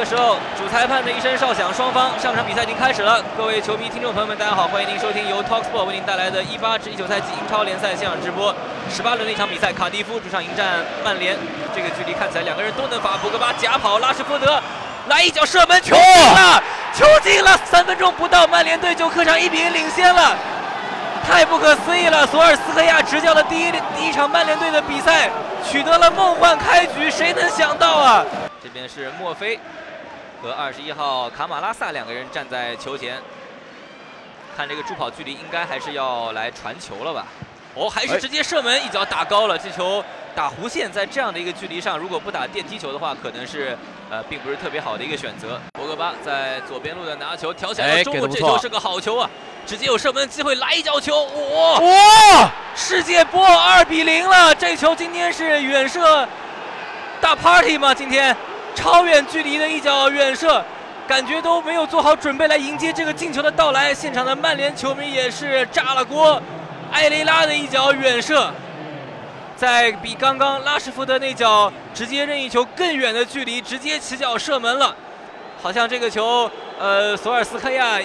个时候，主裁判的一声哨响，双方上场比赛已经开始了。各位球迷、听众朋友们，大家好，欢迎您收听由 Talksport 为您带来的一八至一九赛季英超联赛现场直播。十八轮的一场比赛，卡迪夫主场迎战曼联。这个距离看起来两个人都能罚。博格巴假跑，拉什福德来一脚射门，球进了，球进了！三分钟不到，曼联队就客场一比零领先了。太不可思议了！索尔斯克亚执教的第一第一场曼联队的比赛取得了梦幻开局，谁能想到啊？这边是墨菲和二十一号卡马拉萨两个人站在球前，看这个助跑距离，应该还是要来传球了吧？哦，还是直接射门，一脚打高了。这球打弧线，在这样的一个距离上，如果不打电梯球的话，可能是呃，并不是特别好的一个选择。博格巴在左边路的拿球挑起来中路，这球是个好球啊！直接有射门机会，来一脚球，哇哇！世界波二比零了，这球今天是远射大 party 吗？今天超远距离的一脚远射，感觉都没有做好准备来迎接这个进球的到来。现场的曼联球迷也是炸了锅。埃雷拉的一脚远射，在比刚刚拉什福德那脚直接任意球更远的距离，直接起脚射门了。好像这个球，呃，索尔斯克亚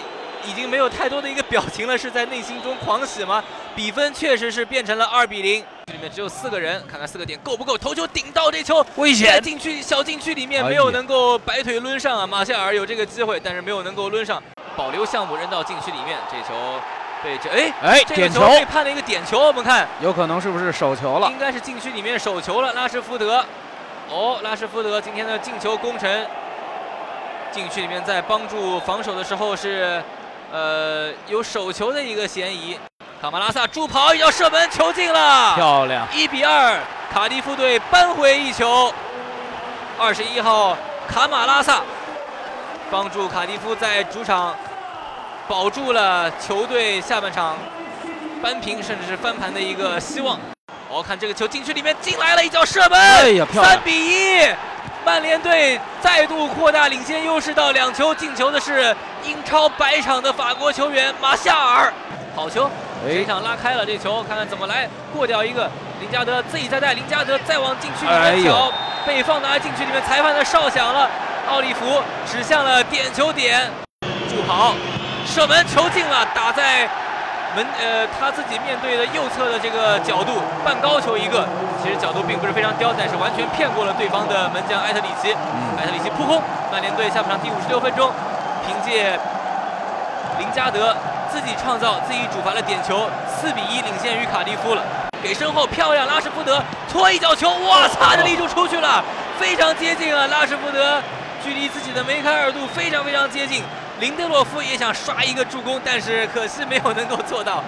已经没有太多的一个表情了，是在内心中狂喜吗？比分确实是变成了二比零，里面只有四个人，看看四个点够不够？头球顶到这球，危险！禁区小禁区里面没有能够摆腿抡上啊，马夏尔有这个机会，但是没有能够抡上，保留项目扔到禁区里面，这球。被，这哎哎，这个球被判了一个点球，我们看有可能是不是手球了？应该是禁区里面手球了，拉什福德。哦，拉什福德今天的进球功臣，禁区里面在帮助防守的时候是呃有手球的一个嫌疑。卡马拉萨助跑一脚射门，球进了，漂亮！一比二，卡迪夫队扳回一球。二十一号卡马拉萨帮助卡迪夫在主场。保住了球队下半场扳平甚至是翻盘的一个希望。哦，看这个球禁区里面进来了一脚射门，哎呀，三比一，曼联队再度扩大领先优势到两球。进球的是英超百场的法国球员马夏尔，好球，这场拉开了这球，看看怎么来过掉一个林加德自己再带，林加德再往禁区里面挑，被放到禁区里面，裁判的哨响了，奥利弗指向了点球点，助跑。射门球进了，打在门呃他自己面对的右侧的这个角度，半高球一个，其实角度并不是非常刁，但是完全骗过了对方的门将埃特里奇。埃特里奇扑空，曼联队下半场第五十六分钟，凭借林加德自己创造、自己主罚的点球，四比一领先于卡迪夫了。给身后漂亮，拉什福德搓一脚球，哇，擦着立柱出去了，非常接近啊！拉什福德距离自己的梅开二度非常非常接近。林德洛夫也想刷一个助攻，但是可惜没有能够做到。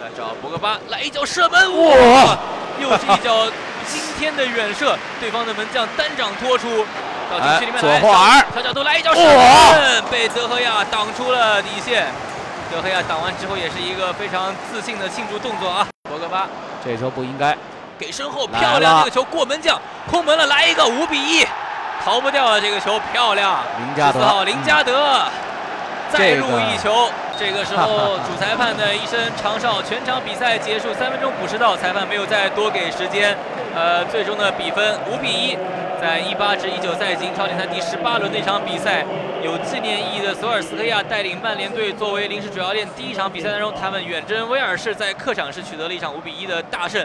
来找博格巴来一脚射门，哇！又是一脚惊天的远射，对方的门将单掌托出到禁区里面来，左耳小角度来一脚射门，被德赫亚挡出了底线。德赫亚挡完之后也是一个非常自信的庆祝动作啊！博格巴这球不应该给身后漂亮这个球过门将空门了，来一个五比一，逃不掉了这个球，漂亮！林加德，四号林加德。再入一球，这个时候 主裁判的一声长哨，全场比赛结束三分钟补时到，裁判没有再多给时间，呃，最终的比分五比一，在一八至一九赛季英超联赛第十八轮那场比赛，有纪念意义的索尔斯克亚带领曼联队作为临时主教练，第一场比赛当中，他们远征威尔士，在客场是取得了一场五比一的大胜。